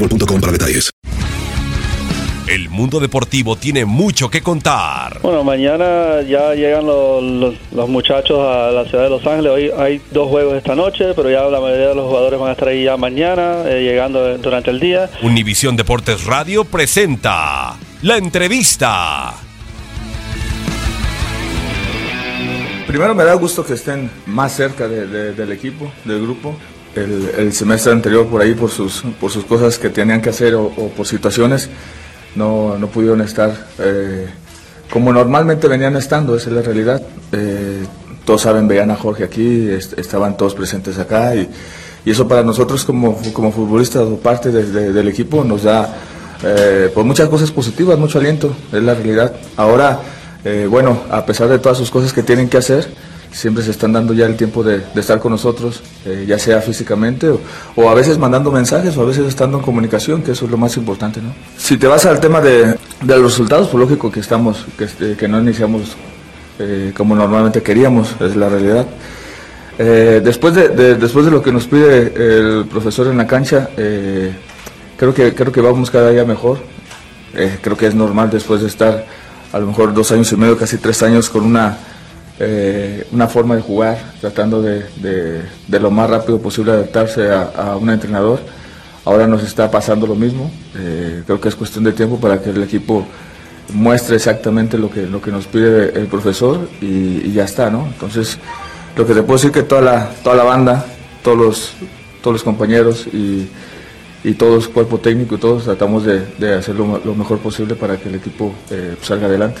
boostmobile.com para detalles. El mundo deportivo tiene mucho que contar. Bueno, mañana ya llegan los, los- los muchachos a la ciudad de Los Ángeles. Hoy hay dos juegos esta noche, pero ya la mayoría de los jugadores van a estar ahí ya mañana, eh, llegando durante el día. Univisión Deportes Radio presenta la entrevista. Primero me da gusto que estén más cerca de- de- del equipo, del grupo. El, el semestre anterior por ahí, por sus, por sus cosas que tenían que hacer o, o por situaciones, no, no pudieron estar eh, como normalmente venían estando, esa es la realidad. Eh, todos saben, veían a Jorge aquí, est- estaban todos presentes acá y, y eso para nosotros como, como futbolistas o parte de- de- del equipo nos da eh, pues muchas cosas positivas, mucho aliento, es la realidad. Ahora, eh, bueno, a pesar de todas sus cosas que tienen que hacer, siempre se están dando ya el tiempo de, estar con nosotros, eh, ya sea físicamente o, a veces mandando mensajes o a veces estando en comunicación, que eso es lo más importante, ¿no? Si te vas al tema de, de los resultados, pues lógico que estamos, que, este, que no iniciamos eh, como normalmente queríamos, es la realidad. Eh, después, de, lo que nos pide el profesor en la cancha, creo, que, creo que vamos cada día mejor. Creo que es normal después de estar a lo mejor dos años y medio, casi tres años con una, eh, una forma de jugar, tratando de, de- lo más rápido posible adaptarse a, a un entrenador. Ahora nos está pasando lo mismo. Eh, creo que es cuestión de tiempo para que el equipo muestre exactamente lo que, lo que nos pide el profesor y, ya está, ¿no? Entonces, lo que te puedo decir que toda la, toda la banda, todos los, todos los compañeros y, y todos, cuerpo técnico y todos tratamos de, de hacer lo, lo mejor posible para que el equipo eh, salga adelante.